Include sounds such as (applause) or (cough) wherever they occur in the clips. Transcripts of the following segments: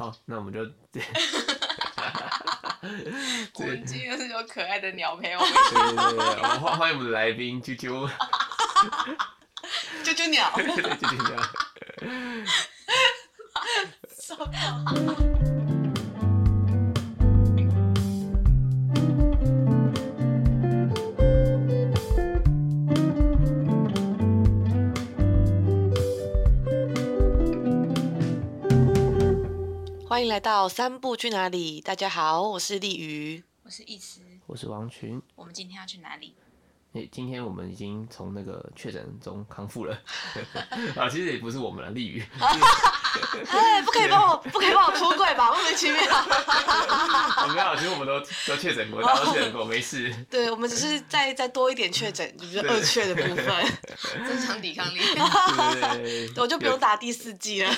好，那我们就。(laughs) 我们今天是有可爱的鸟陪我们。对对对，我们欢欢迎我们的来宾啾啾。啾啾鸟。(laughs) 对啾啾鸟。(laughs) 欢迎来到三步去哪里？大家好，我是丽瑜，我是易慈，我是王群。我们今天要去哪里？诶，今天我们已经从那个确诊中康复了。(laughs) 啊，其实也不是我们了，丽瑜。哎，不可以帮我，不可以帮我出柜吧？莫名其妙。(laughs) 没有，其实我们都都确诊过，都确诊过，没事。对，我们只是再再多一点确诊，就是二确的部分，(laughs) 增强抵抗力。对，我就不用打第四剂了。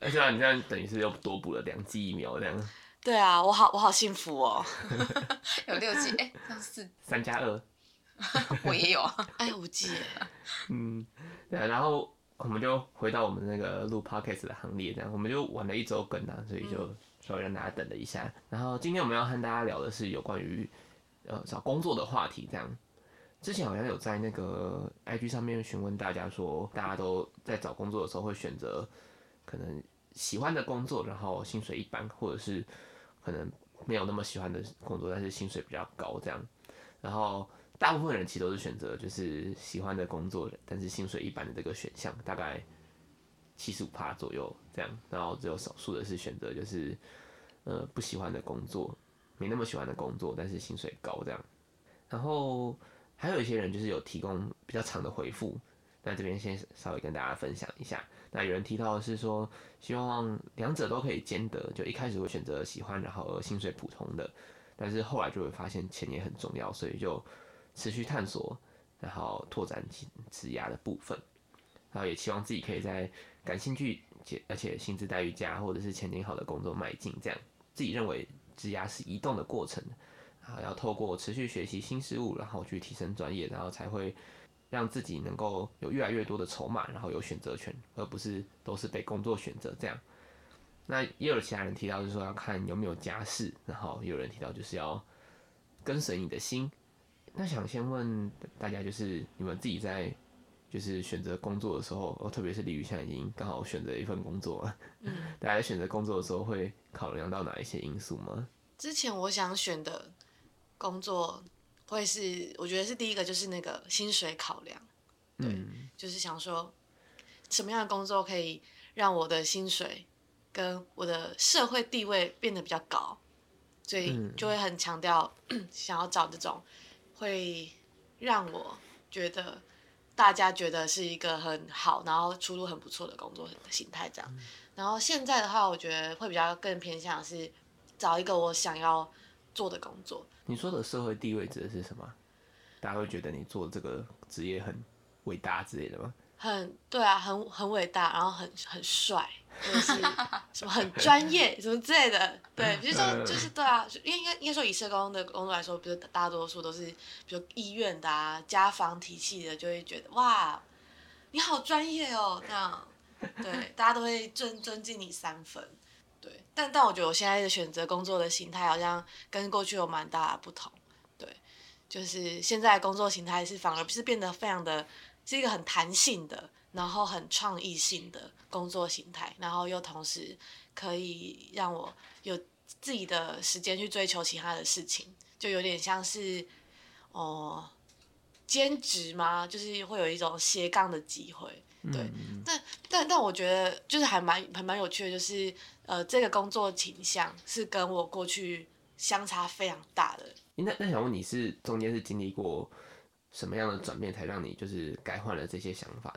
而且啊，你这样等于是又多补了两剂疫苗，这样。对啊，我好，我好幸福哦。(laughs) 有六剂，哎、欸，这样四。三加二。(laughs) 我也有，哎，五剂。嗯，对啊，然后我们就回到我们那个录 podcast 的行列，这样，我们就玩了一周更啊，所以就稍微让大家等了一下。嗯、然后今天我们要和大家聊的是有关于呃找工作的话题，这样。之前好像有在那个 IG 上面询问大家说，大家都在找工作的时候会选择。可能喜欢的工作，然后薪水一般，或者是可能没有那么喜欢的工作，但是薪水比较高这样。然后大部分人其实都是选择就是喜欢的工作，但是薪水一般的这个选项，大概七十五趴左右这样。然后只有少数的是选择就是呃不喜欢的工作，没那么喜欢的工作，但是薪水高这样。然后还有一些人就是有提供比较长的回复，那这边先稍微跟大家分享一下。那有人提到的是说，希望两者都可以兼得，就一开始会选择喜欢，然后薪水普通的，但是后来就会发现钱也很重要，所以就持续探索，然后拓展职涯的部分，然后也希望自己可以在感兴趣且而且薪资待遇佳或者是前景好的工作迈进，这样自己认为职涯是移动的过程，然后要透过持续学习新事物，然后去提升专业，然后才会。让自己能够有越来越多的筹码，然后有选择权，而不是都是被工作选择这样。那也有其他人提到，就是说要看有没有家世，然后也有人提到就是要跟随你的心。那想先问大家，就是你们自己在就是选择工作的时候，哦，特别是李宇现在已经刚好选择一份工作了，嗯，(laughs) 大家在选择工作的时候会考量到哪一些因素吗？之前我想选的工作。会是，我觉得是第一个，就是那个薪水考量，对，嗯、就是想说，什么样的工作可以让我的薪水跟我的社会地位变得比较高，所以就会很强调 (clears throat) 想要找这种会让我觉得大家觉得是一个很好，然后出路很不错的工作的心态这样。然后现在的话，我觉得会比较更偏向是找一个我想要做的工作。你说的社会地位指的是什么？大家会觉得你做这个职业很伟大之类的吗？很对啊，很很伟大，然后很很帅，或者是 (laughs) 什么很专业，什么之类的。对，比如说就是对啊，因为应该应该说以社工的工作来说，比如大多数都是比如医院的啊、家访体系的，就会觉得哇，你好专业哦，这样。对，大家都会尊尊敬你三分。但但我觉得我现在的选择工作的形态好像跟过去有蛮大的不同。对，就是现在工作形态是反而不是变得非常的，是一个很弹性的，然后很创意性的工作形态，然后又同时可以让我有自己的时间去追求其他的事情，就有点像是哦、兼职吗？就是会有一种斜杠的机会。对，嗯、但但但我觉得就是还蛮还蛮有趣的，就是呃，这个工作倾向是跟我过去相差非常大的。那那想问你是中间是经历过什么样的转变，才让你就是改换了这些想法？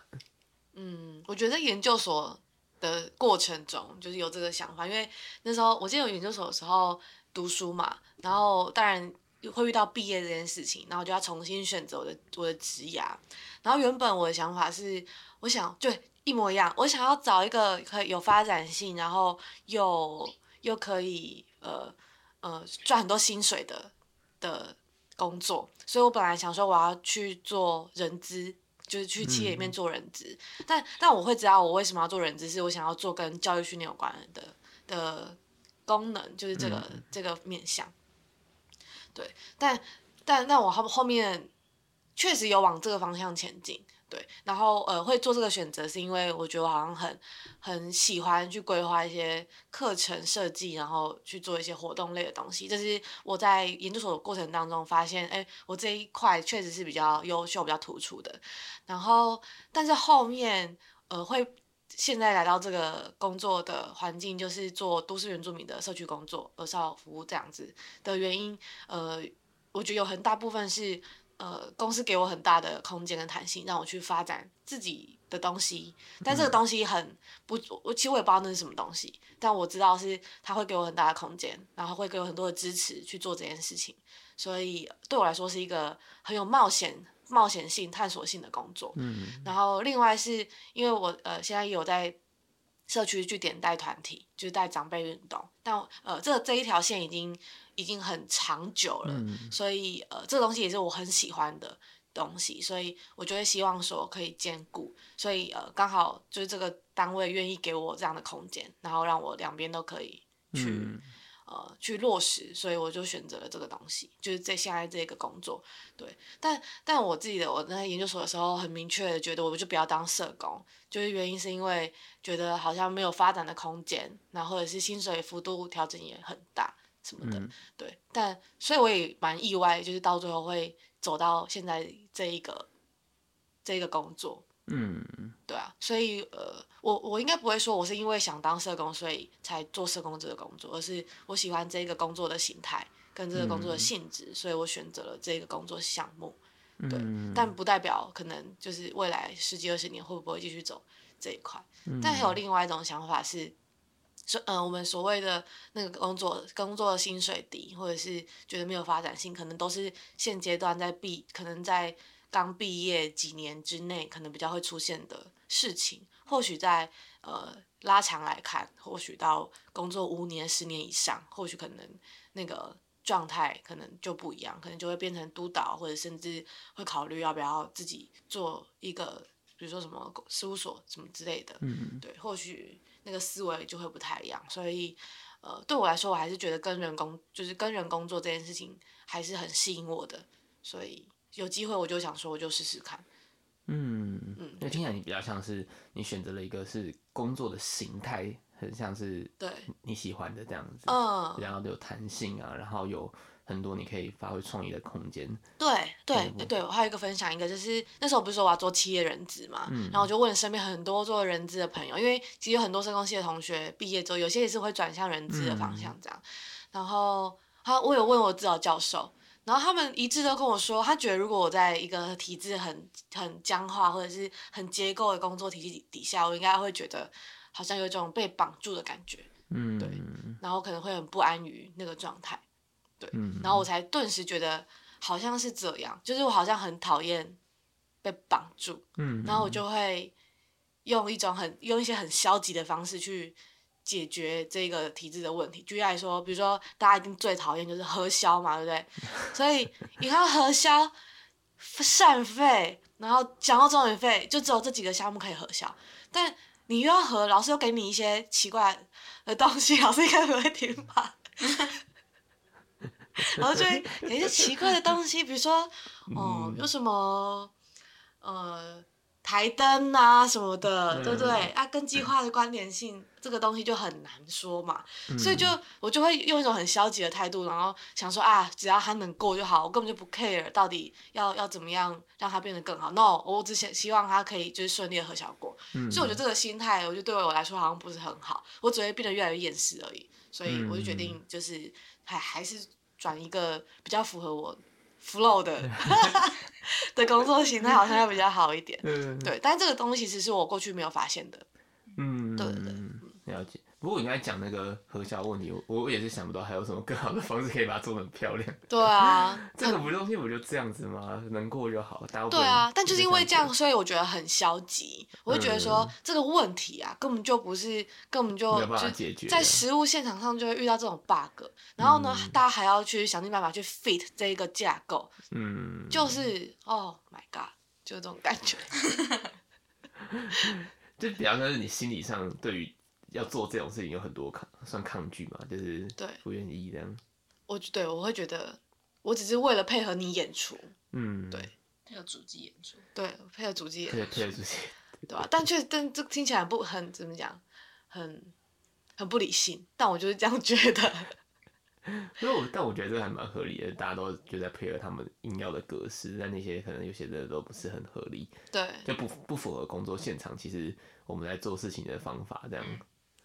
嗯，我觉得研究所的过程中就是有这个想法，因为那时候我记得有研究所的时候读书嘛，然后当然会遇到毕业这件事情，然后就要重新选择我的我的职涯。然后原本我的想法是。我想对一模一样，我想要找一个可以有发展性，然后又又可以呃呃赚很多薪水的的工作，所以我本来想说我要去做人资，就是去企业里面做人资，嗯、但但我会知道我为什么要做人资，是我想要做跟教育训练有关的的功能，就是这个、嗯、这个面向。对，但但但我后后面确实有往这个方向前进。对，然后呃，会做这个选择是因为我觉得我好像很很喜欢去规划一些课程设计，然后去做一些活动类的东西。这是我在研究所的过程当中发现，哎，我这一块确实是比较优秀、比较突出的。然后，但是后面呃，会现在来到这个工作的环境，就是做都市原住民的社区工作、儿少服务这样子的原因，呃，我觉得有很大部分是。呃，公司给我很大的空间跟弹性，让我去发展自己的东西。但这个东西很不，我其实我也不知道那是什么东西。但我知道是他会给我很大的空间，然后会给我很多的支持去做这件事情。所以对我来说是一个很有冒险、冒险性、探索性的工作。嗯。然后另外是因为我呃现在有在社区去点带团体，就是带长辈运动。但呃这这一条线已经。已经很长久了，嗯、所以呃，这个东西也是我很喜欢的东西，所以我就会希望说可以兼顾，所以呃，刚好就是这个单位愿意给我这样的空间，然后让我两边都可以去、嗯、呃去落实，所以我就选择了这个东西，就是在现在这个工作，对，但但我自己的我在研究所的时候很明确的觉得，我就不要当社工，就是原因是因为觉得好像没有发展的空间，然后或者是薪水幅度调整也很大。什么的，嗯、对，但所以我也蛮意外，就是到最后会走到现在这一个这一个工作，嗯，对啊，所以呃，我我应该不会说我是因为想当社工，所以才做社工这个工作，而是我喜欢这个工作的形态跟这个工作的性质，嗯、所以我选择了这个工作项目，对，嗯、但不代表可能就是未来十几二十年会不会继续走这一块，嗯、但还有。另外一种想法是。所嗯、呃，我们所谓的那个工作，工作的薪水低，或者是觉得没有发展性，可能都是现阶段在避，可能在刚毕业几年之内，可能比较会出现的事情。或许在呃拉长来看，或许到工作五年、十年以上，或许可能那个状态可能就不一样，可能就会变成督导，或者甚至会考虑要不要自己做一个，比如说什么事务所什么之类的。嗯，对，或许。那个思维就会不太一样，所以，呃，对我来说，我还是觉得跟人工就是跟人工作这件事情还是很吸引我的，所以有机会我就想说，我就试试看。嗯嗯，那听起来你比较像是你选择了一个是工作的形态，很像是对你喜欢的这样子，嗯，然后有弹性啊，然后有。很多你可以发挥创意的空间。对对对，我还有一个分享，一个就是那时候不是说我要做企业人资嘛，嗯、然后我就问身边很多做人资的朋友，因为其实有很多社工系的同学毕业之后，有些也是会转向人资的方向这样。嗯、然后他我有问我指导教授，然后他们一致都跟我说，他觉得如果我在一个体制很很僵化或者是很结构的工作体系底下，我应该会觉得好像有一种被绑住的感觉，嗯，对，然后可能会很不安于那个状态。对，然后我才顿时觉得好像是这样，就是我好像很讨厌被绑住，嗯，然后我就会用一种很用一些很消极的方式去解决这个体制的问题。举例来说，比如说大家一定最讨厌就是核销嘛，对不对？所以 (laughs) 你看核销、膳费，然后讲到中年费，就只有这几个项目可以核销，但你又要核，老师又给你一些奇怪的东西，老师应该不会听吧？(laughs) 然后就会有一些奇怪的东西，比如说，哦、呃，有什么，呃，台灯啊什么的，嗯、对不对？啊，跟计划的关联性，嗯、这个东西就很难说嘛。嗯、所以就我就会用一种很消极的态度，然后想说啊，只要他能过就好，我根本就不 care 到底要要怎么样让他变得更好。No，我只想希望他可以就是顺利的和小过。嗯、所以我觉得这个心态，我觉得对我来说好像不是很好，我只会变得越来越厌世而已。所以我就决定就是还还是。转一个比较符合我 flow 的 (laughs) 的工作形态，好像要比较好一点。对，但这个东西其实是我过去没有发现的。嗯，对对对，了解。不过你刚才讲那个核销问题，我我也是想不到还有什么更好的方式可以把它做得很漂亮。对啊，(laughs) 这个不东西不就这样子吗？能过就好。对啊，但就是因为这样，所以我觉得很消极。我就觉得说这个问题啊，根本就不是，根本就就在实物现场上就会遇到这种 bug。然后呢，大家还要去想尽办法去 fit 这一个架构。嗯，就是，Oh my God，就这种感觉。(laughs) 就比方说，是你心理上对于。要做这种事情有很多抗算抗拒嘛，就是对不愿意这样。我对我会觉得，我只是为了配合你演出，嗯，对，配合主机演出，对，配合主机演出，配合配合主机，对吧？但却但这听起来不很怎么讲，很很不理性，但我就是这样觉得。(laughs) 所以我但我觉得这个还蛮合理的，大家都就在配合他们硬要的格式，但那些可能有些的都不是很合理，对，就不不符合工作现场。其实我们在做事情的方法这样，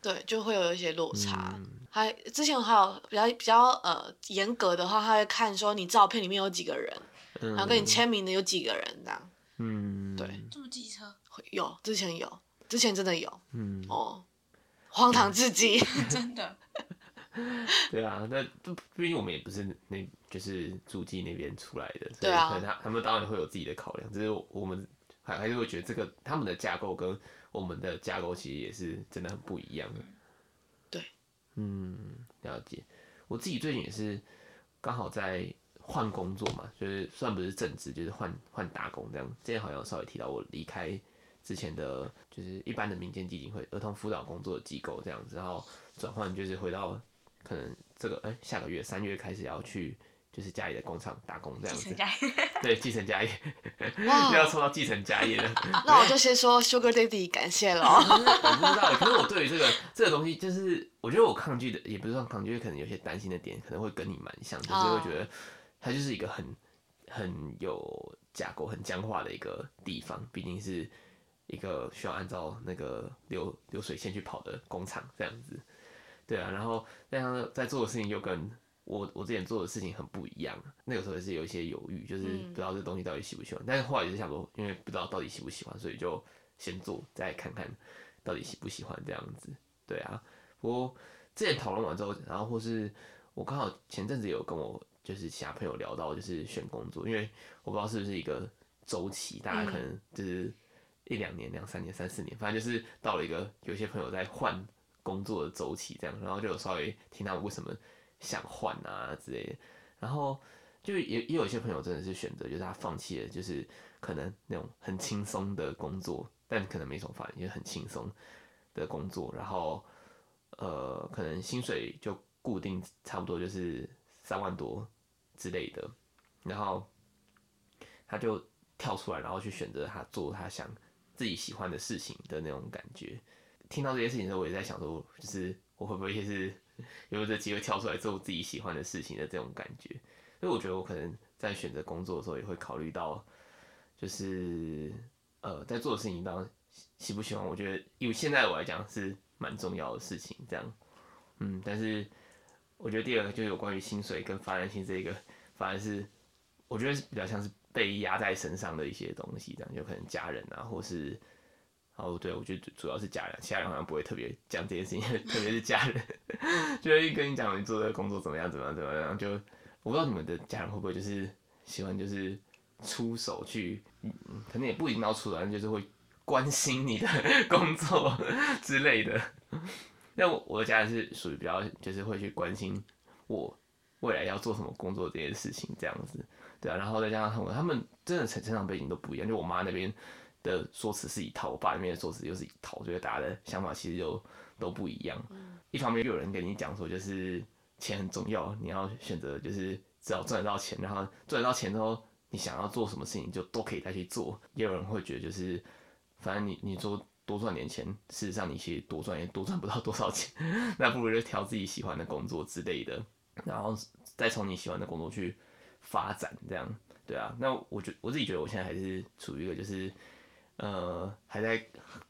对，就会有一些落差。嗯、还之前还有比较比较呃严格的话，他会看说你照片里面有几个人，嗯、然后跟你签名的有几个人这样。嗯，对，这么机车？有，之前有，之前真的有。嗯，哦，荒唐至极，(laughs) 真的。(laughs) 对啊，那毕竟我们也不是那，就是主机那边出来的，对啊，他他们当然会有自己的考量，只是我们还还是会觉得这个他们的架构跟我们的架构其实也是真的很不一样的。对，嗯，了解。我自己最近也是刚好在换工作嘛，就是算不是正职，就是换换打工这样。之前好像稍微提到我离开之前的，就是一般的民间基金会儿童辅导工作的机构这样子，然后转换就是回到。可能这个哎、欸，下个月三月开始要去，就是家里的工厂打工这样子。对，继承家业，(laughs) 又要抽到继承家业了。(laughs) 那我就先说 Sugar Daddy 感谢了。我不知道，可是我对于这个这个东西，就是我觉得我抗拒的，也不是说抗拒，可能有些担心的点，可能会跟你蛮像，就是会觉得它就是一个很很有架构、很僵化的一个地方，毕竟是一个需要按照那个流流水线去跑的工厂这样子。对啊，然后但他在做的事情又跟我我之前做的事情很不一样。那个时候也是有一些犹豫，就是不知道这东西到底喜不喜欢。嗯、但是后来也是想说，因为不知道到底喜不喜欢，所以就先做，再看看到底喜不喜欢这样子。对啊，不过之前讨论完之后，然后或是我刚好前阵子有跟我就是其他朋友聊到，就是选工作，因为我不知道是不是一个周期，大家可能就是一两年、两三年、三四年，反正就是到了一个有些朋友在换。工作的周期这样，然后就有稍微听他们为什么想换啊之类的，然后就也也有一些朋友真的是选择，就是他放弃了，就是可能那种很轻松的工作，但可能没什么发现，就是很轻松的工作，然后呃，可能薪水就固定差不多就是三万多之类的，然后他就跳出来，然后去选择他做他想自己喜欢的事情的那种感觉。听到这些事情的时候，我也在想说，就是我会不会也是有这机会跳出来做自己喜欢的事情的这种感觉。所以我觉得我可能在选择工作的时候，也会考虑到，就是呃，在做的事情当喜不喜欢。我觉得以现在我来讲是蛮重要的事情，这样。嗯，但是我觉得第二个就有关于薪水跟发展性这个，反而是我觉得是比较像是被压在身上的一些东西，这样有可能家人啊，或是。哦，对，我觉得主要是家人，其他人好像不会特别讲这件事情，(laughs) 特别是家人，就会跟你讲你做的工作怎么样，怎么样，怎么样。就我不知道你们的家人会不会就是喜欢就是出手去，嗯，可能也不一定要出手，就是会关心你的 (laughs) 工作 (laughs) 之类的。那我我的家人是属于比较就是会去关心我未来要做什么工作这件事情这样子，对啊。然后再加上他们，他们真的成成长背景都不一样，就我妈那边。的说辞是一套，我爸那边的说辞又是一套，所以大家的想法其实就都不一样。嗯、一方面又有人跟你讲说，就是钱很重要，你要选择就是只要赚得到钱，然后赚得到钱之后，你想要做什么事情就都可以再去做。也有人会觉得就是，反正你你做多赚点钱，事实上你其实多赚也多赚不到多少钱，(laughs) 那不如就挑自己喜欢的工作之类的，然后再从你喜欢的工作去发展，这样对啊。那我觉我自己觉得我现在还是处于一个就是。呃，还在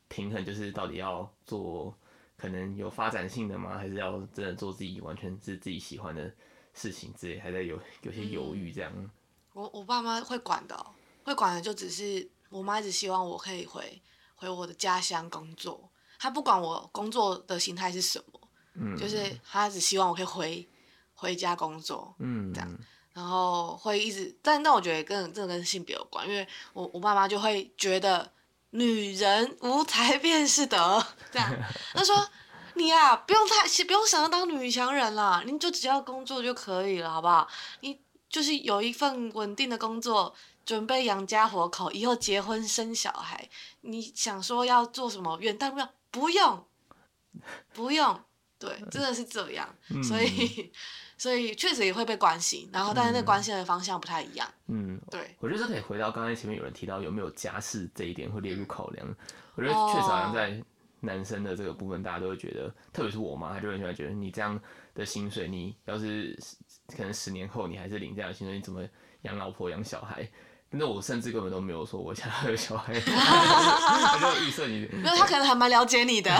平衡，就是到底要做可能有发展性的吗？还是要真的做自己完全是自己喜欢的事情之类？还在有有些犹豫这样。嗯、我我爸妈会管的、喔，会管的就只是我妈一直希望我可以回回我的家乡工作，她不管我工作的形态是什么，嗯，就是她只希望我可以回回家工作，嗯，这样。然后会一直，但但我觉得跟这个跟性别有关，因为我我爸妈就会觉得。女人无才便是德，这样。他说：“你啊，不用太，不用想要当女强人啦，你就只要工作就可以了，好不好？你就是有一份稳定的工作，准备养家活口，以后结婚生小孩。你想说要做什么远大目标，不用，不用，对，真的是这样，嗯、所以所以确实也会被关心，然后但是那关心的方向不太一样。嗯，对，我觉得这可以回到刚才前面有人提到有没有家世这一点会列入考量。我觉得确实好像在男生的这个部分，大家都会觉得，特别是我妈，她就很喜欢觉得你这样的薪水，你要是可能十年后你还是领这样的薪水，你怎么养老婆养小孩？那我甚至根本都没有说我想要有小孩，(laughs) 他就预设你。没有，他可能还蛮了解你的。(laughs)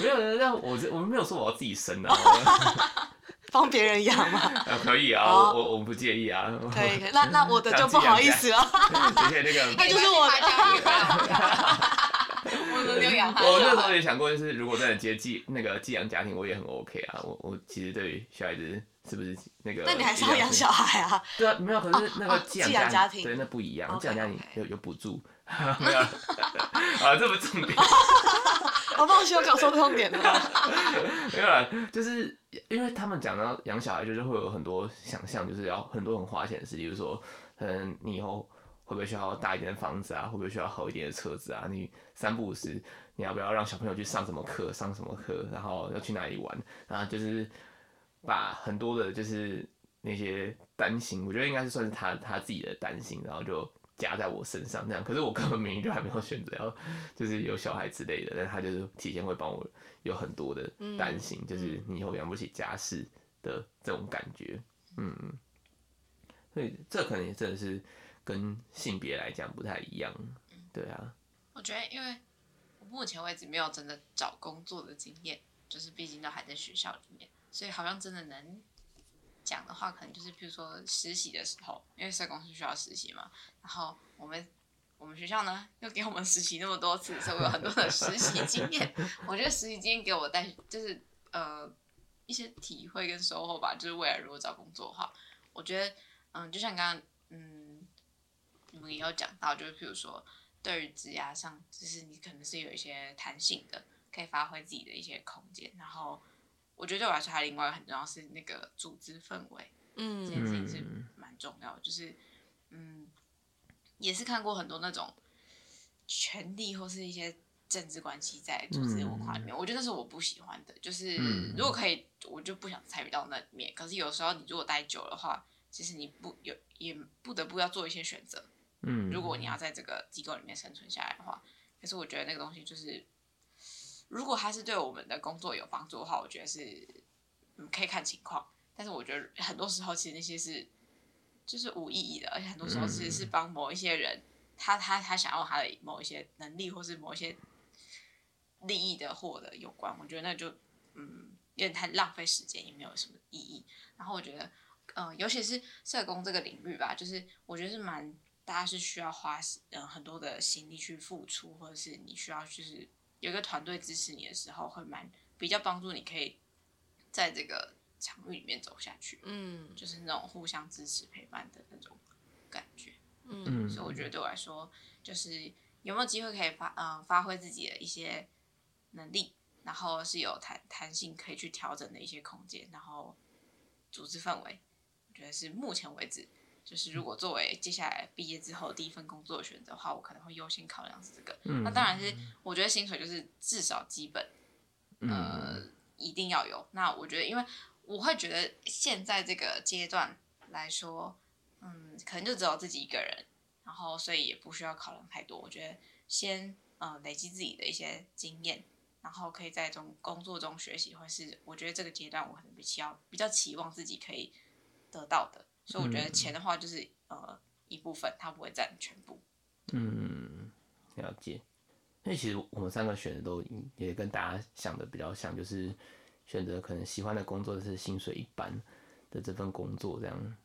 没有人让我，我们没有说我要自己生啊。(laughs) 帮别人养吗？可以啊，我我我不介意啊。可以，可以，那那我的就不好意思了。而且那个。那就是我的。我轮流养他。我那时候也想过，就是如果真的接寄那个寄养家庭，我也很 OK 啊。我我其实对于小孩子。是不是那个？那你还是要养小孩啊？对啊，没有，可是那个寄养家庭，对，那不一样。寄养家庭有有补助，没有。啊，这不重点。(laughs) 我放心，我搞错重点了。(laughs) 没有啦，就是因为他们讲到养小孩，就是会有很多想象，就是要很多很花钱的事，比如说，嗯，你以后会不会需要大一点的房子啊？会不会需要好一点的车子啊？你三不五时，你要不要让小朋友去上什么课？上什么课？然后要去哪里玩？然后就是。把很多的，就是那些担心，我觉得应该是算是他他自己的担心，然后就加在我身上这样。可是我根本明明就还没有选择要，就是有小孩之类的，但他就是提前会帮我有很多的担心，嗯、就是你以后养不起家室的这种感觉，嗯，所以这可能也真的是跟性别来讲不太一样，对啊。我觉得，因为我目前为止没有真的找工作的经验，就是毕竟都还在学校里面。所以好像真的能讲的话，可能就是比如说实习的时候，因为社工是需要实习嘛。然后我们我们学校呢又给我们实习那么多次，所以我有很多的实习经验。(laughs) 我觉得实习经验给我带就是呃一些体会跟收获吧。就是未来如果找工作的话，我觉得嗯，就像刚刚嗯你们也有讲到，就是譬如说对于职涯上，就是你可能是有一些弹性的，可以发挥自己的一些空间，然后。我觉得对我来说还另外一个很重要是那个组织氛围，嗯，这件事情是蛮重要的。就是，嗯，也是看过很多那种权力或是一些政治关系在组织文化里面，嗯、我觉得那是我不喜欢的。就是如果可以，我就不想参与到那里面。可是有时候你如果待久的话，其实你不有也不得不要做一些选择。嗯，如果你要在这个机构里面生存下来的话，可是我觉得那个东西就是。如果他是对我们的工作有帮助的话，我觉得是，嗯，可以看情况。但是我觉得很多时候其实那些是，就是无意义的，而且很多时候其实是帮某一些人，嗯、他他他想要他的某一些能力或是某一些利益的获得有关。我觉得那就嗯有点太浪费时间，也没有什么意义。然后我觉得，嗯、呃，尤其是社工这个领域吧，就是我觉得是蛮大家是需要花嗯很多的心力去付出，或者是你需要就是。有一个团队支持你的时候，会蛮比较帮助你，可以在这个场域里面走下去。嗯，就是那种互相支持陪伴的那种感觉。嗯，所以我觉得对我来说，就是有没有机会可以发嗯、呃、发挥自己的一些能力，然后是有弹弹性可以去调整的一些空间，然后组织氛围，我觉得是目前为止。就是如果作为接下来毕业之后第一份工作的选择的话，我可能会优先考量是这个。嗯、那当然是我觉得薪水就是至少基本，呃，嗯、一定要有。那我觉得，因为我会觉得现在这个阶段来说，嗯，可能就只有自己一个人，然后所以也不需要考量太多。我觉得先呃累积自己的一些经验，然后可以在中工作中学习，或是我觉得这个阶段我可能比较比较期望自己可以得到的。所以我觉得钱的话就是、嗯、呃一部分，它不会占全部。嗯，了解。因为其实我们三个选的都也跟大家想的比较像，就是选择可能喜欢的工作是薪水一般的这份工作这样。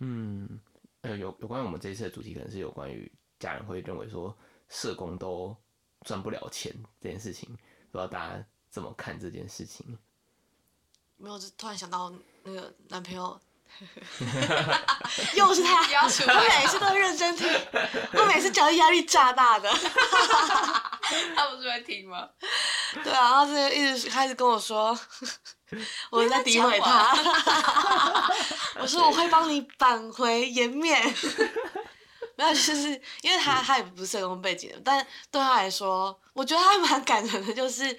嗯，呃，有有关于我们这一次的主题，可能是有关于家人会认为说社工都赚不了钱这件事情，不知道大家怎么看这件事情？没有，就突然想到那个男朋友。(laughs) 又是他，我每次都认真听，我每次讲的压力炸大的。(laughs) 他不是会听吗？对啊，他是一直开始跟我说，(laughs) 我在诋毁他。我说我会帮你扳回颜面。没有，就是因为他他也不是社工背景的，但对他来说，我觉得他蛮感人的，就是。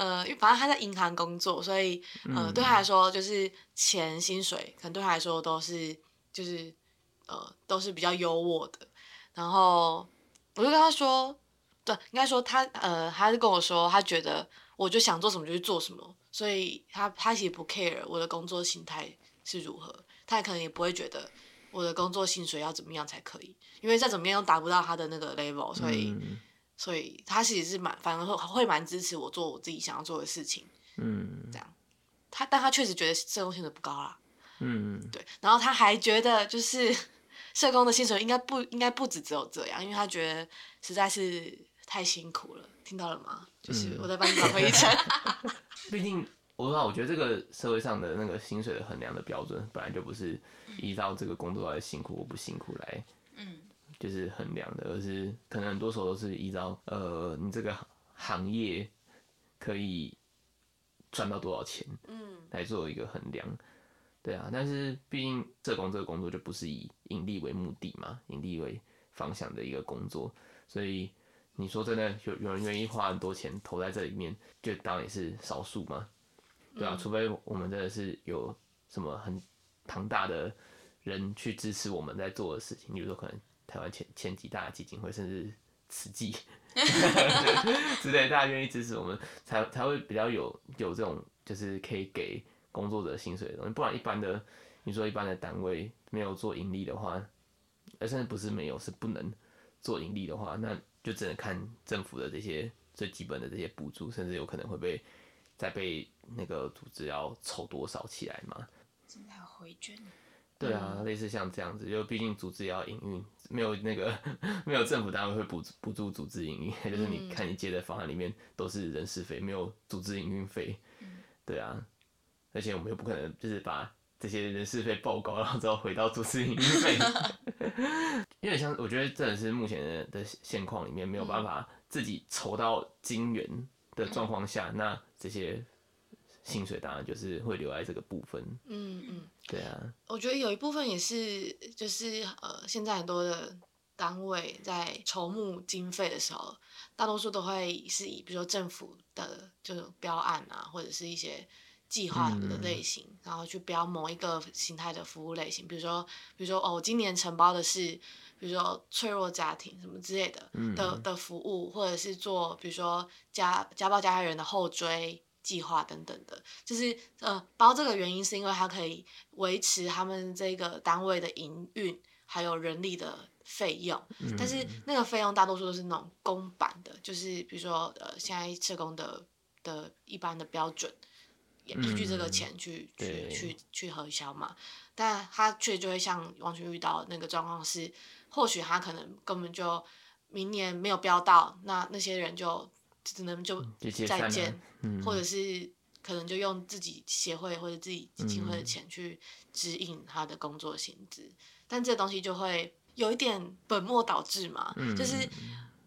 呃，因为反正他在银行工作，所以呃，嗯、对他来说就是钱薪水可能对他来说都是就是呃都是比较优渥的。然后我就跟他说，对，应该说他呃，他是跟我说，他觉得我就想做什么就去做什么，所以他他其实不 care 我的工作心态是如何，他也可能也不会觉得。我的工作薪水要怎么样才可以？因为再怎么样都达不到他的那个 level，所以，嗯、所以他其实是蛮，反而会会蛮支持我做我自己想要做的事情。嗯，这样，他但他确实觉得社工薪水不高啦。嗯，对。然后他还觉得就是 (laughs) 社工的薪水应该不应该不止只有这样，因为他觉得实在是太辛苦了。听到了吗？就是我在帮你找回忆成。(laughs) (laughs) 毕竟。我说我觉得这个社会上的那个薪水的衡量的标准，本来就不是依照这个工作来辛苦或不辛苦来，嗯，就是衡量的，而是可能很多时候都是依照呃你这个行业可以赚到多少钱，嗯，来做一个衡量，对啊。但是毕竟社工这个工作就不是以盈利为目的嘛，盈利为方向的一个工作，所以你说真的有有人愿意花很多钱投在这里面，就当然也是少数嘛。对啊，除非我们真的是有什么很庞大的人去支持我们在做的事情，比如说可能台湾前前几大基金会，甚至慈济之类，大家愿意支持我们，才才会比较有有这种就是可以给工作者薪水的东西。不然一般的，你说一般的单位没有做盈利的话，而甚至不是没有，是不能做盈利的话，那就只能看政府的这些最基本的这些补助，甚至有可能会被。再被那个组织要筹多少起来嘛？现在还回捐？对啊，嗯、类似像这样子，就毕竟组织也要营运，没有那个没有政府单位会补补助组织营运，就是你看你接的方案里面都是人事费，没有组织营运费。(laughs) 对啊，而且我们又不可能就是把这些人事费报高，然后之后回到组织营运费。(laughs) 因为像我觉得这也是目前的的现况里面没有办法自己筹到金元的状况下，那。这些薪水当然就是会留在这个部分。嗯嗯，对啊。我觉得有一部分也是，就是呃，现在很多的单位在筹募经费的时候，大多数都会是以比如说政府的这种标案啊，或者是一些计划的类型，嗯、然后去标某一个形态的服务类型，比如说，比如说哦，我今年承包的是，比如说脆弱家庭什么之类的、嗯、的的服务，或者是做比如说家家暴加害人的后追计划等等的，就是呃包这个原因是因为它可以维持他们这个单位的营运还有人力的费用，嗯、但是那个费用大多数都是那种公版的，就是比如说呃现在社工的的一般的标准。也依据这个钱去、嗯、去去。去核销嘛，但他却就会像王群遇到那个状况是，或许他可能根本就明年没有标到，那那些人就只能就再见，嗯、或者是可能就用自己协会或者自己基金会的钱去指引他的工作薪资，嗯、但这东西就会有一点本末倒置嘛，嗯、就是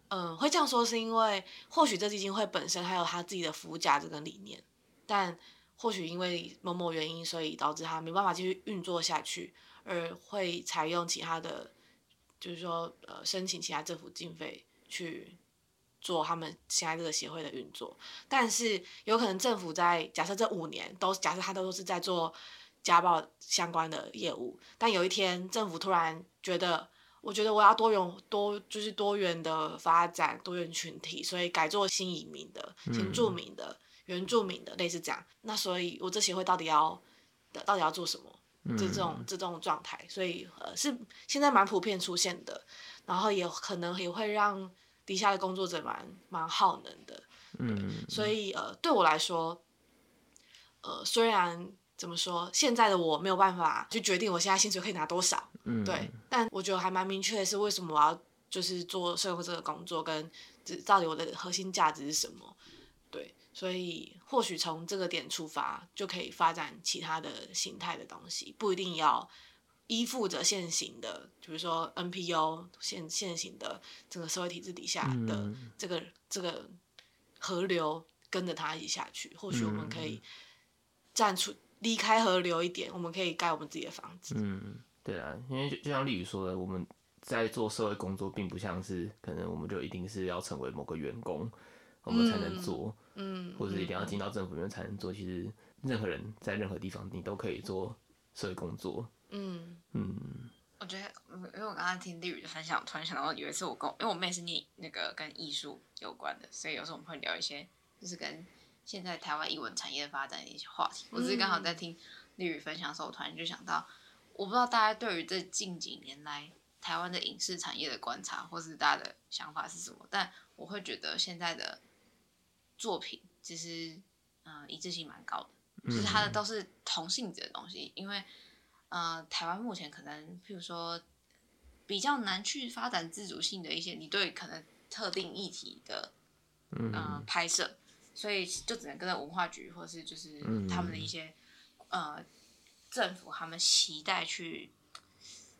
嗯、呃、会这样说是因为或许这基金会本身还有他自己的服务价值跟理念，但或许因为某某原因，所以导致他没办法继续运作下去，而会采用其他的，就是说，呃，申请其他政府经费去做他们现在这个协会的运作。但是有可能政府在假设这五年都假设他都是在做家暴相关的业务，但有一天政府突然觉得，我觉得我要多元多就是多元的发展多元群体，所以改做新移民的、新住民的。嗯原住民的类似这样，那所以我这协会到底要到底要做什么？就这种这种状态，所以呃是现在蛮普遍出现的，然后也可能也会让底下的工作者蛮蛮耗能的。嗯，所以呃对我来说，呃虽然怎么说，现在的我没有办法去决定我现在薪水可以拿多少，嗯，对，但我觉得还蛮明确的是为什么我要就是做社会这个工作，跟这到底我的核心价值是什么？对。所以或许从这个点出发，就可以发展其他的形态的东西，不一定要依附着现行的，比如说 NPO 现现行的整个社会体制底下的这个、嗯、这个河流跟着它一起下去。或许我们可以站出离开河流一点，我们可以盖我们自己的房子。嗯，对啊，因为就就像丽宇说的，我们在做社会工作，并不像是可能我们就一定是要成为某个员工，我们才能做。嗯嗯，或者一定要进到政府里面才能做。其实任何人在任何地方，你都可以做社会工作。嗯嗯，我觉得，因为我刚刚听丽宇的分享，突然想到有一次我跟，因为我妹是念那个跟艺术有关的，所以有时候我们会聊一些就是跟现在台湾艺文产业发展的一些话题。我只是刚好在听丽宇分享的时候，我突然就想到，我不知道大家对于这近几年来台湾的影视产业的观察，或是大家的想法是什么？但我会觉得现在的作品其实，嗯、呃，一致性蛮高的，就是它的都是同性质的东西，因为。呃，台湾目前可能，譬如说，比较难去发展自主性的一些，你对可能特定议题的，呃，拍摄，所以就只能跟着文化局，或是就是他们的一些，呃，政府他们期待去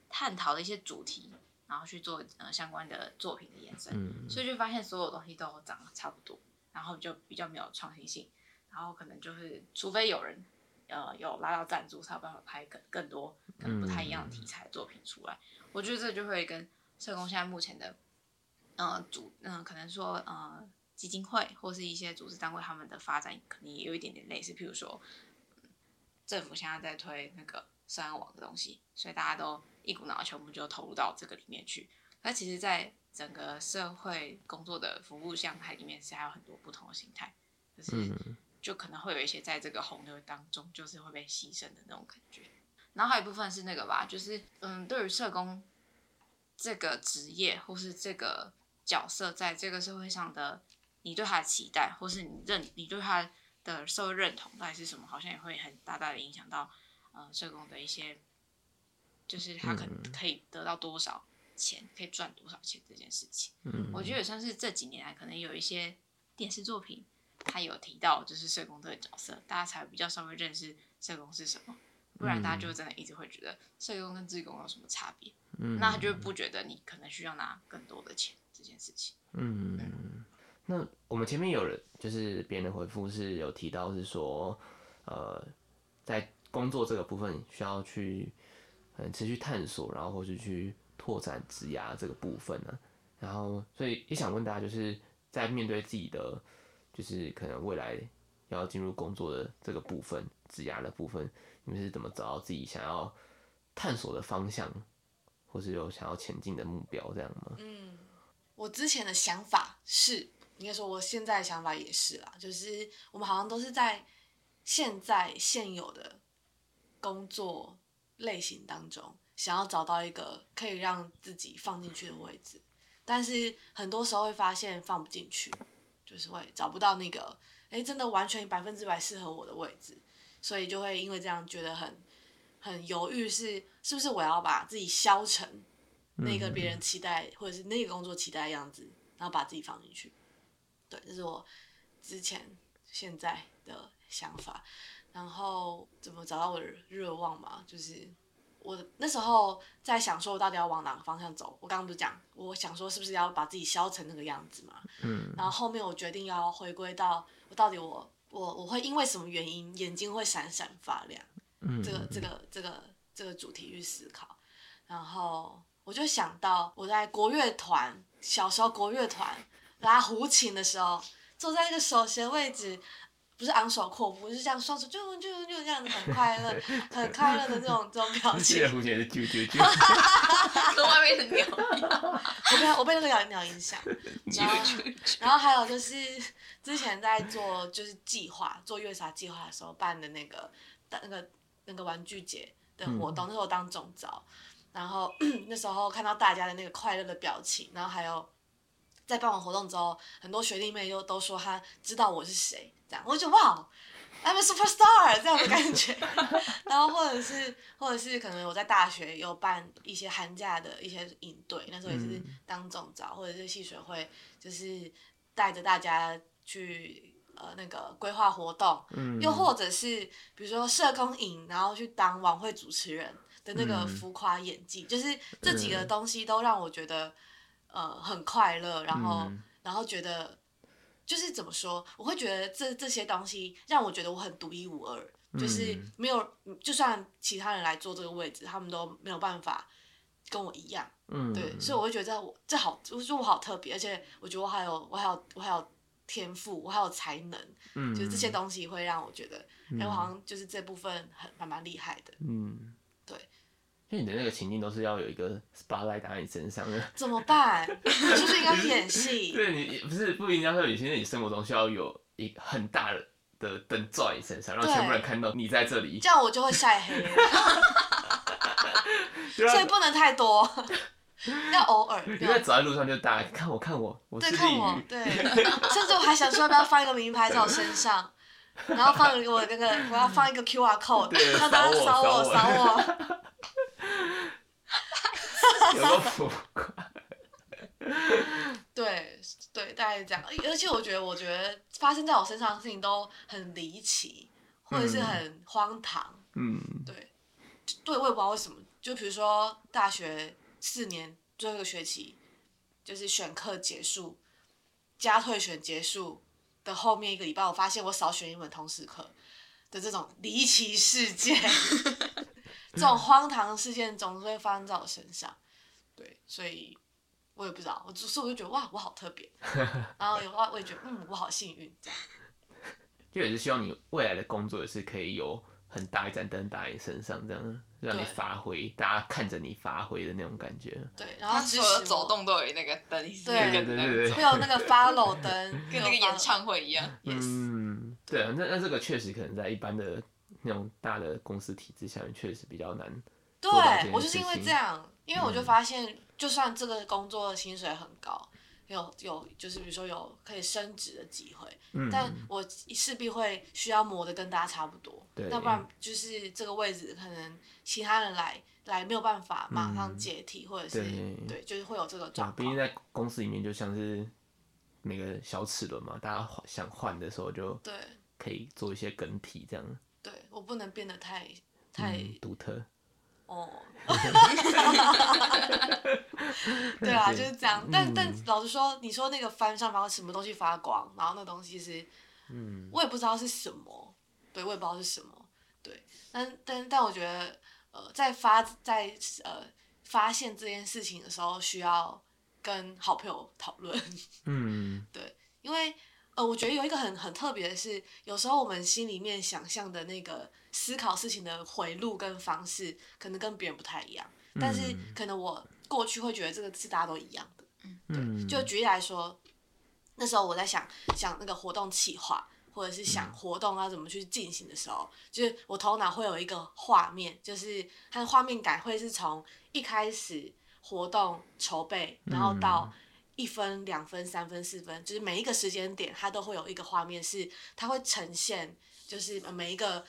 探讨的一些主题，然后去做呃相关的作品的延伸，所以就发现所有东西都长得差不多，然后就比较没有创新性，然后可能就是除非有人。呃，有拉到赞助才有办法拍更更多可能不太一样的题材作品出来。嗯、我觉得这就会跟社工现在目前的呃组嗯、呃，可能说呃基金会或是一些组织单位他们的发展可能也有一点点类似。譬如说，嗯、政府现在在推那个社安网的东西，所以大家都一股脑全部就投入到这个里面去。那其实，在整个社会工作的服务向态里面，是还有很多不同的形态，就是。嗯就可能会有一些在这个洪流当中，就是会被牺牲的那种感觉。然后还有一部分是那个吧，就是嗯，对于社工这个职业或是这个角色，在这个社会上的你对他的期待，或是你认你对他的社会认同到底是什么，好像也会很大大的影响到呃社工的一些，就是他可能可以得到多少钱，可以赚多少钱这件事情。嗯，我觉得也算是这几年来可能有一些电视作品。他有提到，就是社工这个角色，大家才比较稍微认识社工是什么，不然大家就真的一直会觉得社工跟志工有什么差别，嗯，那他就不觉得你可能需要拿更多的钱这件事情。嗯，嗯，那我们前面有人就是别人的回复是有提到是说，呃，在工作这个部分需要去嗯持续探索，然后或是去拓展职涯这个部分呢，然后所以也想问大家，就是在面对自己的。就是可能未来要进入工作的这个部分，职涯的部分，你们是怎么找到自己想要探索的方向，或是有想要前进的目标这样吗？嗯，我之前的想法是，应该说我现在的想法也是啦，就是我们好像都是在现在现有的工作类型当中，想要找到一个可以让自己放进去的位置，但是很多时候会发现放不进去。就是会找不到那个，哎、欸，真的完全百分之百适合我的位置，所以就会因为这样觉得很很犹豫是，是是不是我要把自己削成那个别人期待、嗯、或者是那个工作期待的样子，然后把自己放进去。对，这是我之前现在的想法。然后怎么找到我的热望嘛？就是。我那时候在想说，我到底要往哪个方向走？我刚刚不是讲，我想说是不是要把自己削成那个样子嘛？嗯。然后后面我决定要回归到我到底我我我会因为什么原因眼睛会闪闪发亮？嗯。这个这个这个这个主题去思考，然后我就想到我在国乐团小时候国乐团拉胡琴的时候，坐在那个首席位置。不是昂首阔步，就是这样双手就就就这样子很快乐，(laughs) 很快乐的这种这种表情。这个蝴蝶是啾啾啾，(laughs) 跟外面的鸟一样。我被我被那个鸟鸟影响。(laughs) 然后然后还有就是之前在做就是计划做月啥计划的时候办的那个那个那个玩具节的活动，嗯、那时候我当总召，然后 (clears throat) 那时候看到大家的那个快乐的表情，然后还有在办完活动之后，很多学弟妹又都说他知道我是谁。我就哇，I'm a superstar 这样的感觉，(laughs) 然后或者是或者是可能我在大学有办一些寒假的一些营队，那时候也是当总召，或者是戏水会，就是带着大家去呃那个规划活动，又或者是比如说社工营，然后去当晚会主持人的那个浮夸演技，就是这几个东西都让我觉得呃很快乐，然后然后觉得。就是怎么说，我会觉得这这些东西让我觉得我很独一无二，就是没有，就算其他人来坐这个位置，他们都没有办法跟我一样，对，所以我会觉得我这好，我觉得我好特别，而且我觉得我还有我还有我还有天赋，我还有才能，嗯，就是这些。东西会让我觉得，哎、我好像就是这部分很蛮蛮厉害的。因为你的那个情境都是要有一个 spotlight 打在你身上的，(laughs) 怎么办？就是应该演戏？(laughs) 对，你不是不一定要说，有些你生活中需要有一很大的的灯照在你身上，让全部人看到你在这里，这样我就会晒黑了。(laughs) 所以不能太多，要偶尔。你在走在路上就大家看我看我，我是对，看我，对，甚至我还想说要不要放一个名牌在我身上，然后放一个我那个我要放一个 QR code，让大家扫我扫我。(laughs) 有个浮夸。(laughs) 对对，大概是这样。而且我觉得，我觉得发生在我身上的事情都很离奇，或者是很荒唐。嗯，对，对，我也不知道为什么。就比如说大学四年最后一个学期，就是选课结束，加退选结束的后面一个礼拜，我发现我少选一门通识课的这种离奇事件，(laughs) 这种荒唐的事件总是会发生在我身上。对，所以我也不知道，我就是我就觉得哇，我好特别，(laughs) 然后有话我也觉得嗯，我好幸运这样。(laughs) 就也是希望你未来的工作也是可以有很大一盏灯打在你身上，这样让你发挥，大家看着你发挥的那种感觉。对，然后所有的走动都有那个灯，对对对对，会有那个 follow 灯，(laughs) 跟那个演唱会一样。嗯，对啊，那那这个确实可能在一般的那种大的公司体制下面，确实比较难。对，我就是因为这样。因为我就发现，就算这个工作的薪水很高，有有就是比如说有可以升职的机会，嗯、但我势必会需要磨的跟大家差不多，对要不然就是这个位置可能其他人来来没有办法马上解体，嗯、或者是对，对，就是会有这个状况。毕竟在公司里面就像是那个小齿轮嘛，大家想换的时候就对，可以做一些更替这样。对，我不能变得太太独、嗯、特。哦，(laughs) 对啊，就是这样。但但老实说，你说那个翻上方什么东西发光，然后那东西是，嗯，我也不知道是什么，对，我也不知道是什么，对。但但但我觉得，呃，在发在呃发现这件事情的时候，需要跟好朋友讨论，嗯，(laughs) 对，因为呃，我觉得有一个很很特别的是，有时候我们心里面想象的那个。思考事情的回路跟方式可能跟别人不太一样，嗯、但是可能我过去会觉得这个是大家都一样的，嗯，对。就举例来说，那时候我在想想那个活动企划，或者是想活动要怎么去进行的时候，嗯、就是我头脑会有一个画面，就是它的画面感会是从一开始活动筹备，然后到一分、两分、三分、四分，就是每一个时间点，它都会有一个画面，是它会呈现，就是每一个。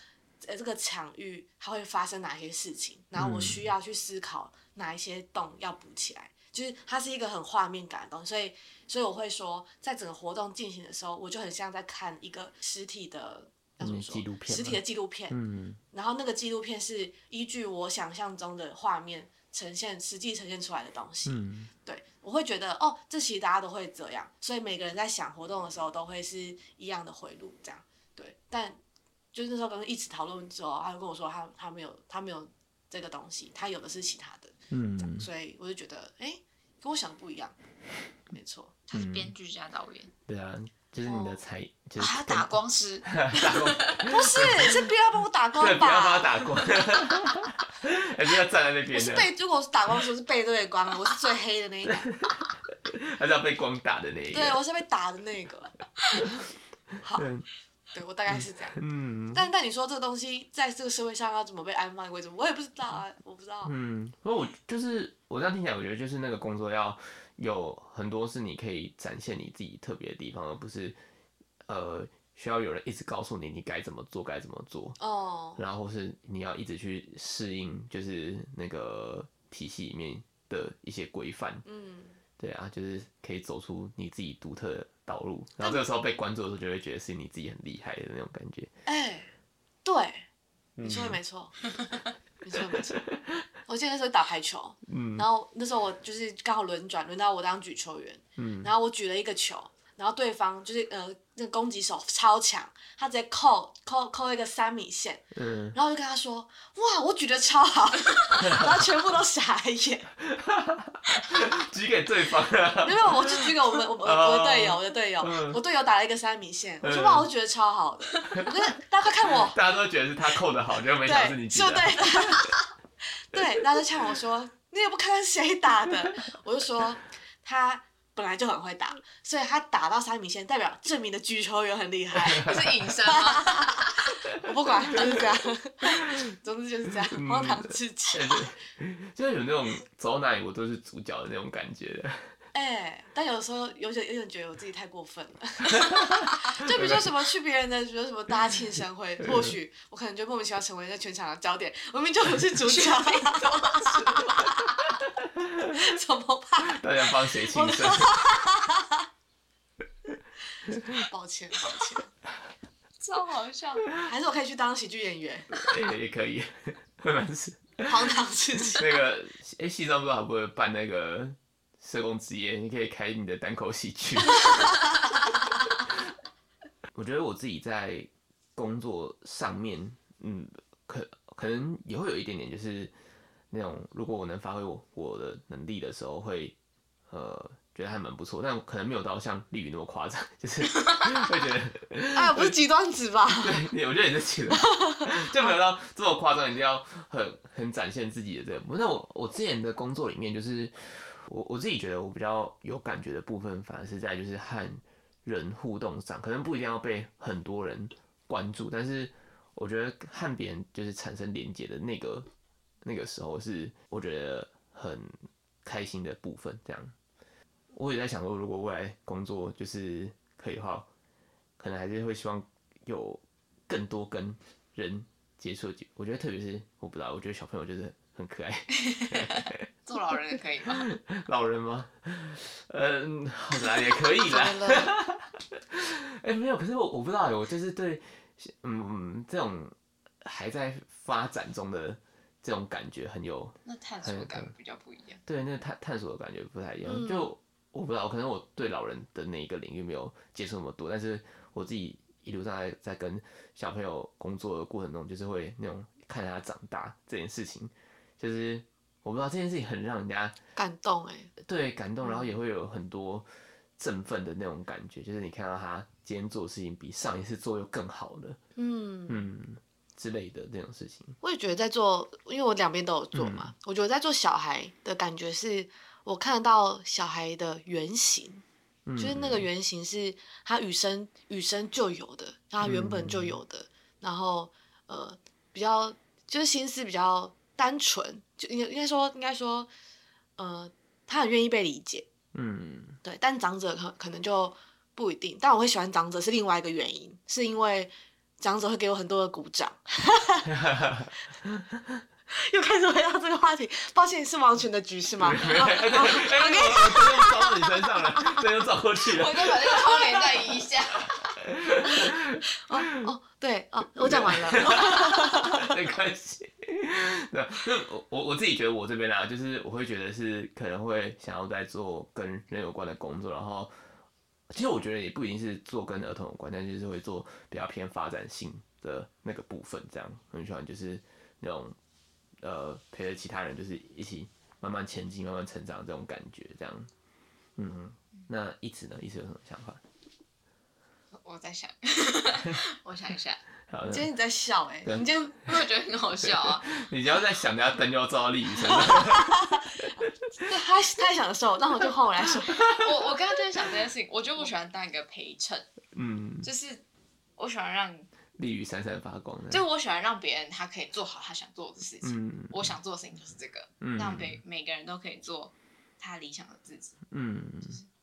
呃，这个场域它会发生哪些事情？然后我需要去思考哪一些洞要补起来，嗯、就是它是一个很画面感的东西，所以，所以我会说，在整个活动进行的时候，我就很像在看一个实体的，要怎么说？纪录片。实体的纪录片。嗯。然后那个纪录片是依据我想象中的画面呈现，实际呈现出来的东西。嗯。对，我会觉得哦，这其实大家都会这样，所以每个人在想活动的时候都会是一样的回路，这样。对，但。就是那时候跟他一起讨论之后，他就跟我说他他没有他没有这个东西，他有的是其他的，嗯，所以我就觉得哎、欸，跟我想的不一样，没错，他是编剧加导演，对啊，就是你的才，就是他打光师，(laughs) (laughs) 不是是不要帮我打光吧，不要帮他打光，(laughs) 还是要站在那边，我是背，如果是打光师，我是背对光，我是最黑的那一个，还是要被光打的那一个，对，我是被打的那个，好。对，我大概是这样，嗯，但但你说这个东西在这个社会上要怎么被安放，为什么我也不知道啊，我不知道。嗯，所以我就是我这样听起来，我觉得就是那个工作要有很多是你可以展现你自己特别的地方，而不是呃需要有人一直告诉你你该怎么做，该怎么做哦，然后是你要一直去适应，就是那个体系里面的一些规范，嗯，对啊，就是可以走出你自己独特的。道路，然后这个时候被关注的时候，就会觉得是你自己很厉害的那种感觉。哎、欸，对，(laughs) 你说的没错，你说的没错。我记得那时候打排球，嗯，然后那时候我就是刚好轮转，轮到我当举球员，嗯，然后我举了一个球，然后对方就是呃那个攻击手超强，他直接扣扣扣一个三米线，嗯，然后我就跟他说，哇，我举得超好，(laughs) 然后全部都傻眼，(laughs) 举给对方啊，没有，我就举给我们我我我的队友，我的队友，嗯。我队友打了一个三米线，我说哇，我举得超好的，我跟大家快看我，大家都觉得是他扣的好，结果没想到是你举的，对，对，然后就呛我说，你也不看看谁打的，我就说他。本来就很会打，所以他打到三米线，代表证明的举球员很厉害。不是隐身吗？(laughs) 我不管，就是这样。(laughs) 总之就是这样，荒唐至极。(laughs) 就是有那种走哪里我都是主角的那种感觉的。哎、欸，但有时候有点有点觉得我自己太过分了。(laughs) 就比如说什么去别人的，比如说什么大家庆生 (laughs) 会，或许我可能就莫名其妙成为那全场的焦点，我明明就不是主角。(laughs) 怎么办？大家帮谁庆生？抱歉，抱歉，超好笑。还是我可以去当喜剧演员？也也可以，会蛮是。荒唐事情。那个，哎，系上不知道会不会办那个社工职业？你可以开你的单口喜剧。(laughs) 我觉得我自己在工作上面，嗯，可可能也会有一点点，就是。那种如果我能发挥我我的能力的时候，会呃觉得还蛮不错，但可能没有到像丽宇那么夸张，(laughs) 就是会觉得哎，不是极端值吧？对，我觉得也是极端，(laughs) 就没有到这么夸张，一定要很很展现自己的这个。那我我之前的工作里面，就是我我自己觉得我比较有感觉的部分，反而是在就是和人互动上，可能不一定要被很多人关注，但是我觉得和别人就是产生连接的那个。那个时候是我觉得很开心的部分，这样我也在想说，如果未来工作就是可以的话，可能还是会希望有更多跟人接触。我觉得特别是我不知道，我觉得小朋友就是很可爱。(laughs) 做老人也可以吗？(laughs) 老人吗？嗯，好啦也可以啦。(laughs) 哎、欸，没有，可是我我不知道，我就是对嗯这种还在发展中的。这种感觉很有，那探索感比较不一样。对，那探探索的感觉不太一样。嗯、就我不知道，可能我对老人的那一个领域没有接触那么多，但是我自己一路上在在跟小朋友工作的过程中，就是会那种看着他长大这件事情，就是我不知道这件事情很让人家感动哎。对，感动，然后也会有很多振奋的那种感觉，就是你看到他今天做的事情比上一次做又更好了。嗯嗯。之类的这种事情，我也觉得在做，因为我两边都有做嘛。嗯、我觉得在做小孩的感觉是，我看得到小孩的原型，嗯、就是那个原型是他与生与生就有的，他原本就有的。嗯、然后呃，比较就是心思比较单纯，就应应该说应该说，呃，他很愿意被理解。嗯，对。但长者可可能就不一定，但我会喜欢长者是另外一个原因，是因为。长者会给我很多的鼓掌，(laughs) 又开始回到这个话题。抱歉，是王权的局是吗？我给我都用照到你身上了，都用照过去了。我就把这个窗帘再移一下。(laughs) 哦哦，对哦，我讲完了。(laughs) 没关系。那我我自己觉得我这边啊，就是我会觉得是可能会想要在做跟人有关的工作，然后。其实我觉得也不一定是做跟儿童有关，但就是会做比较偏发展性的那个部分，这样很喜欢就是那种呃陪着其他人，就是一起慢慢前进、慢慢成长这种感觉，这样。嗯，那一直呢？一直有什么想法？我在想，(laughs) 我想一下。(laughs) 好的。今天你在笑哎、欸？你今天我也觉得很好笑啊。(laughs) 你只要在想，等下灯就要照到丽宇身上。对，他他在享受，那我就换我来说。我我刚刚就在想这件事情，我就不喜欢当一个陪衬，嗯，就是我喜欢让丽宇闪闪发光。就我喜欢让别人他可以做好他想做的事情，嗯，我想做的事情就是这个，嗯，让每每个人都可以做他理想的自己，嗯，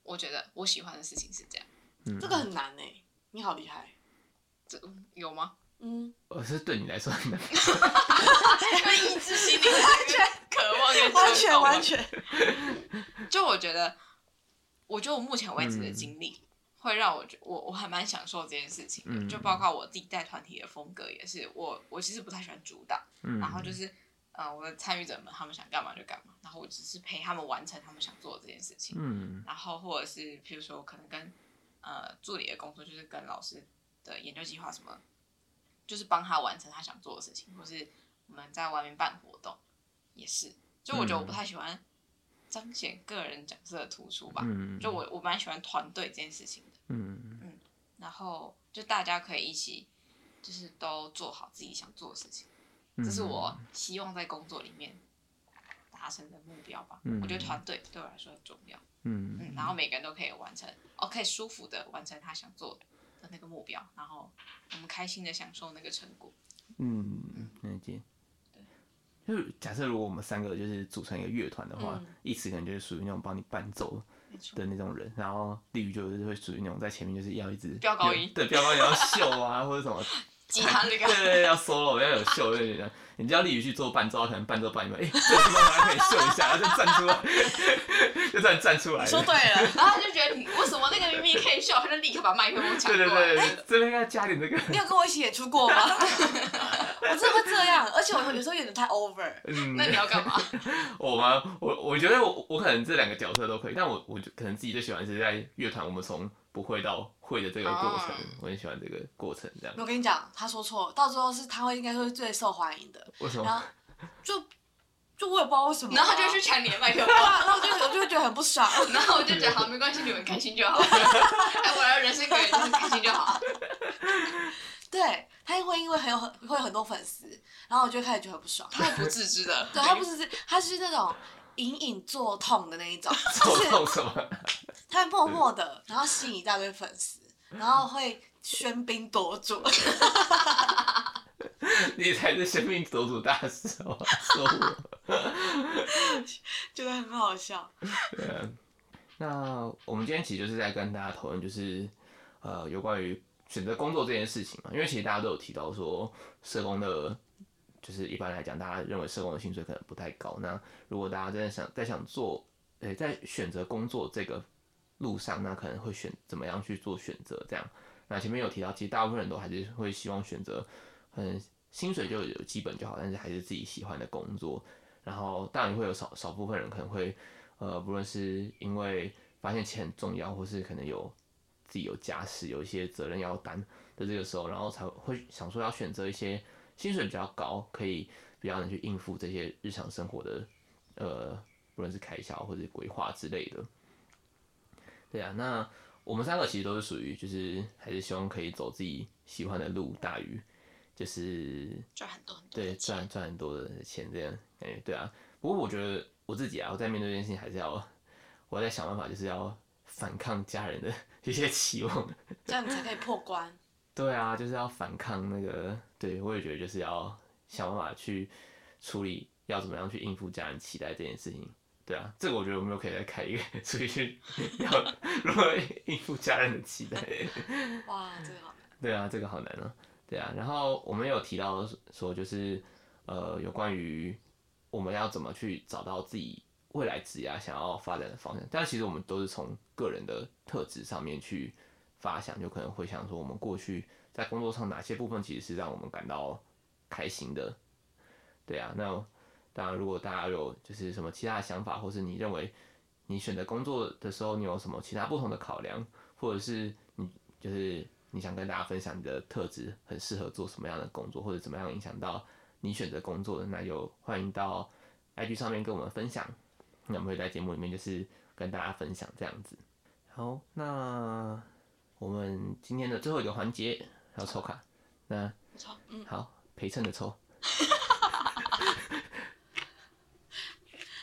我觉得我喜欢的事情是这样，嗯，这个很难哎，你好厉害，这有吗？嗯，我是对你来说很难，因为意志心里完全渴望，完全完全。就我觉得，我觉得我目前为止的经历，会让我觉我我还蛮享受这件事情的。嗯、就包括我自己带团体的风格也是，我我其实不太喜欢主导，嗯、然后就是呃我的参与者们他们想干嘛就干嘛，然后我只是陪他们完成他们想做的这件事情。嗯、然后或者是譬如说可能跟呃助理的工作，就是跟老师的研究计划什么，就是帮他完成他想做的事情，或是我们在外面办活动，也是。就我觉得我不太喜欢彰显个人角色的突出吧。嗯、就我我蛮喜欢团队这件事情的。嗯嗯。然后就大家可以一起，就是都做好自己想做的事情，这是我希望在工作里面达成的目标吧。嗯、我觉得团队对我来说很重要。嗯，嗯，然后每个人都可以完成，哦，可以舒服的完成他想做的那个目标，然后我们开心的享受那个成果。嗯，理解。对，就是假设如果我们三个就是组成一个乐团的话，一词可能就是属于那种帮你伴奏的那种人，然后例如就是会属于那种在前面就是要一直飙高音，对，飙高音要秀啊 (laughs) 或者什么。吉他那个，对 (laughs) 对对，要 solo，要有秀，对对对。你叫利宇去做伴奏，可能伴奏伴一半，哎、欸，这时候还可以秀一下，然后就站出来，(laughs) 就站站出来。说对了，然后他就觉得你为什么那个明明可以秀，他就立刻把麦克风抢过来。对对对，欸、这边应该加点这个。(laughs) 你有跟我一起演出过吗？我真的会这样，而且我有时候有点太 over。嗯，那你要干嘛？我吗？我我觉得我我可能这两个角色都可以，但我我可能自己最喜欢是在乐团，我们从不会到会的这个过程，哦、我很喜欢这个过程。这样。我跟你讲，他说错，到时候是他会应该会最受欢迎的。为什么？然后就就我也不知道为什么、啊，然后他就去抢你的麦克风，然后我就我就会觉得很不爽，(laughs) 然后我就觉得好没关系，你们开心就好。(laughs) 哎，我要人生格言就是开心就好。(laughs) 对，他会因为很有很会有很多粉丝，然后我就开始觉得很不爽。他不自知的，对他不自知，他是那种隐隐作痛的那一种，作痛什么？他默默的，然后吸引一大堆粉丝，然后会喧宾夺主。(laughs) 你才是喧宾夺主大师哦！说我，(laughs) 觉得很好笑。(laughs) 对啊，那我们今天其实就是在跟大家讨论，就是呃，有关于选择工作这件事情嘛。因为其实大家都有提到说，社工的，就是一般来讲，大家认为社工的薪水可能不太高。那如果大家真的想在想做，诶、欸，在选择工作这个路上，那可能会选怎么样去做选择？这样，那前面有提到，其实大部分人都还是会希望选择，嗯。薪水就有基本就好，但是还是自己喜欢的工作。然后当然会有少少部分人可能会，呃，不论是因为发现钱很重要，或是可能有自己有家室，有一些责任要担的这个时候，然后才会想说要选择一些薪水比较高，可以比较能去应付这些日常生活的，呃，不论是开销或者规划之类的。对啊，那我们三个其实都是属于，就是还是希望可以走自己喜欢的路，大于。就是赚很多很多，对，赚赚很多的钱这样感觉，对啊。不过我觉得我自己啊，我在面对这件事情，还是要我在想办法，就是要反抗家人的 (laughs) 一些期望，(laughs) 这样你才可以破关。对啊，就是要反抗那个，对我也觉得就是要想办法去处理，要怎么样去应付家人期待这件事情。对啊，这个我觉得我们又可以再开一个，出去要如何应付家人的期待。哇，这个好难。对啊，这个好难啊。对啊，然后我们有提到说，就是呃，有关于我们要怎么去找到自己未来职业想要发展的方向。但其实我们都是从个人的特质上面去发想，就可能会想说，我们过去在工作上哪些部分其实是让我们感到开心的。对啊，那当然，如果大家有就是什么其他的想法，或是你认为你选择工作的时候，你有什么其他不同的考量，或者是你就是。你想跟大家分享你的特质，很适合做什么样的工作，或者怎么样影响到你选择工作的，那就欢迎到 IG 上面跟我们分享。那我们会在节目里面就是跟大家分享这样子。好，那我们今天的最后一个环节要抽卡，那抽，嗯，好，陪衬的抽。(laughs)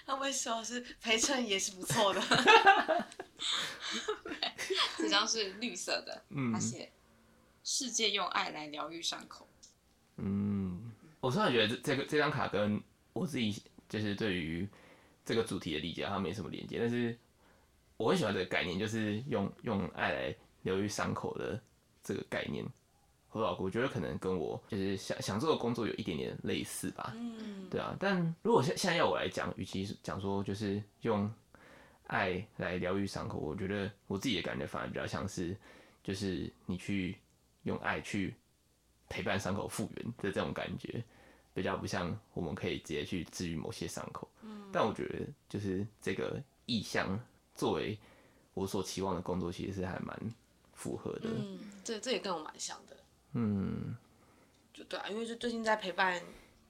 那为什么是陪衬也是不错的？(laughs) 这张是绿色的，嗯，他写。世界用爱来疗愈伤口。嗯，我突然觉得这这个这张卡跟我自己就是对于这个主题的理解，它没什么连接。但是我很喜欢这个概念，就是用用爱来疗愈伤口的这个概念。我我觉得可能跟我就是想想做的工作有一点点类似吧。嗯，对啊。但如果现现在要我来讲，与其讲说就是用爱来疗愈伤口，我觉得我自己的感觉反而比较像是就是你去。用爱去陪伴伤口复原的这种感觉，比较不像我们可以直接去治愈某些伤口。嗯，但我觉得就是这个意向作为我所期望的工作，其实是还蛮符合的。嗯，这这也跟我蛮像的。嗯，就对啊，因为就最近在陪伴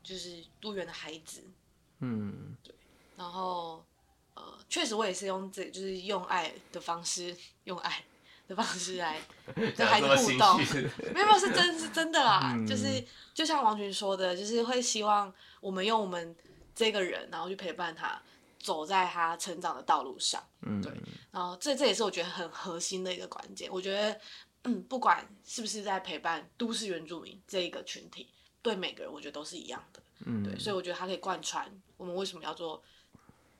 就是多元的孩子。嗯，对。然后呃，确实我也是用这就是用爱的方式，用爱的方式来 (laughs) 跟孩子互动。(laughs) 没有没有，是真是真的啦，嗯、就是就像王群说的，就是会希望我们用我们这个人，然后去陪伴他。走在他成长的道路上，嗯，对，然后这这也是我觉得很核心的一个关键。我觉得，嗯，不管是不是在陪伴都市原住民这一个群体，对每个人我觉得都是一样的，嗯，对，所以我觉得它可以贯穿我们为什么要做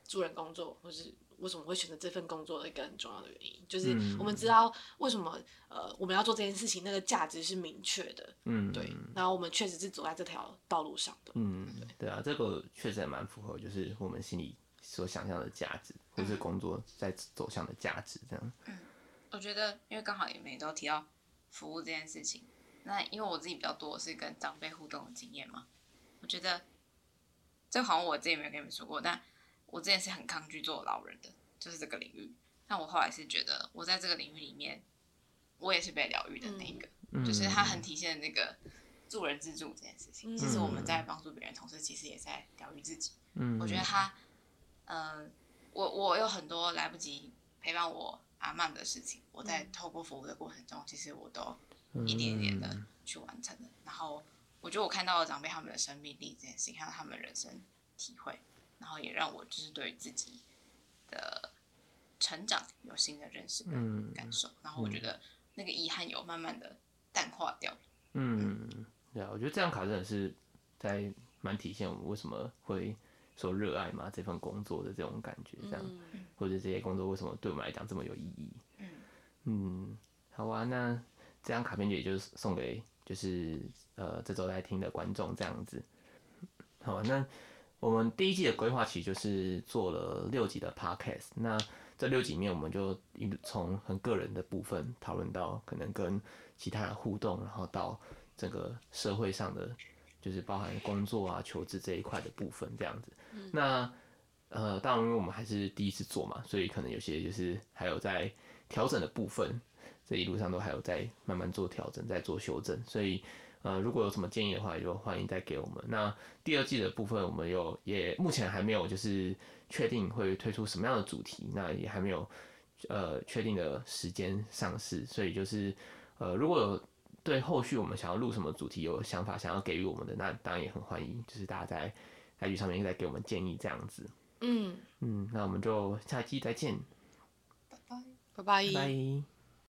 助人工作，或是为什么会选择这份工作的一个很重要的原因，就是我们知道为什么呃我们要做这件事情，那个价值是明确的，嗯，对，然后我们确实是走在这条道路上的，嗯，对，对啊，这个确实也蛮符合，就是我们心里。所想象的价值，或是工作在走向的价值，这样。嗯，我觉得，因为刚好你们都提到服务这件事情，那因为我自己比较多是跟长辈互动的经验嘛，我觉得，这好像我自己没有跟你们说过，但我之前是很抗拒做老人的，就是这个领域。但我后来是觉得，我在这个领域里面，我也是被疗愈的那一个，嗯、就是它很体现那个助人自助这件事情。嗯、其实我们在帮助别人，同时其实也在疗愈自己。嗯，我觉得他。嗯，我我有很多来不及陪伴我阿曼的事情，我在透过服务的过程中，其实我都一点一点的去完成了。然后我觉得我看到了长辈他们的生命力这件事情，看到他们的人生体会，然后也让我就是对于自己的成长有新的认识跟感受。然后我觉得那个遗憾有慢慢的淡化掉。嗯，对啊，我觉得这张卡真的是在蛮体现我们为什么会。说热爱嘛，这份工作的这种感觉，这样，嗯、或者这些工作为什么对我们来讲这么有意义？嗯，嗯，好啊，那这张卡片也就是送给就是呃这周来听的观众这样子。好啊，那我们第一季的规划其实就是做了六集的 podcast，那这六集里面我们就一从很个人的部分讨论到可能跟其他人互动，然后到整个社会上的。就是包含工作啊、求职这一块的部分，这样子。那呃，当然，因为我们还是第一次做嘛，所以可能有些就是还有在调整的部分，这一路上都还有在慢慢做调整，在做修正。所以呃，如果有什么建议的话，也就欢迎再给我们。那第二季的部分，我们有也目前还没有就是确定会推出什么样的主题，那也还没有呃确定的时间上市，所以就是呃，如果有。对后续我们想要录什么主题有想法，想要给予我们的，那当然也很欢迎，就是大家在 IG 上面再给我们建议这样子。嗯嗯，那我们就下期再见，拜拜拜拜。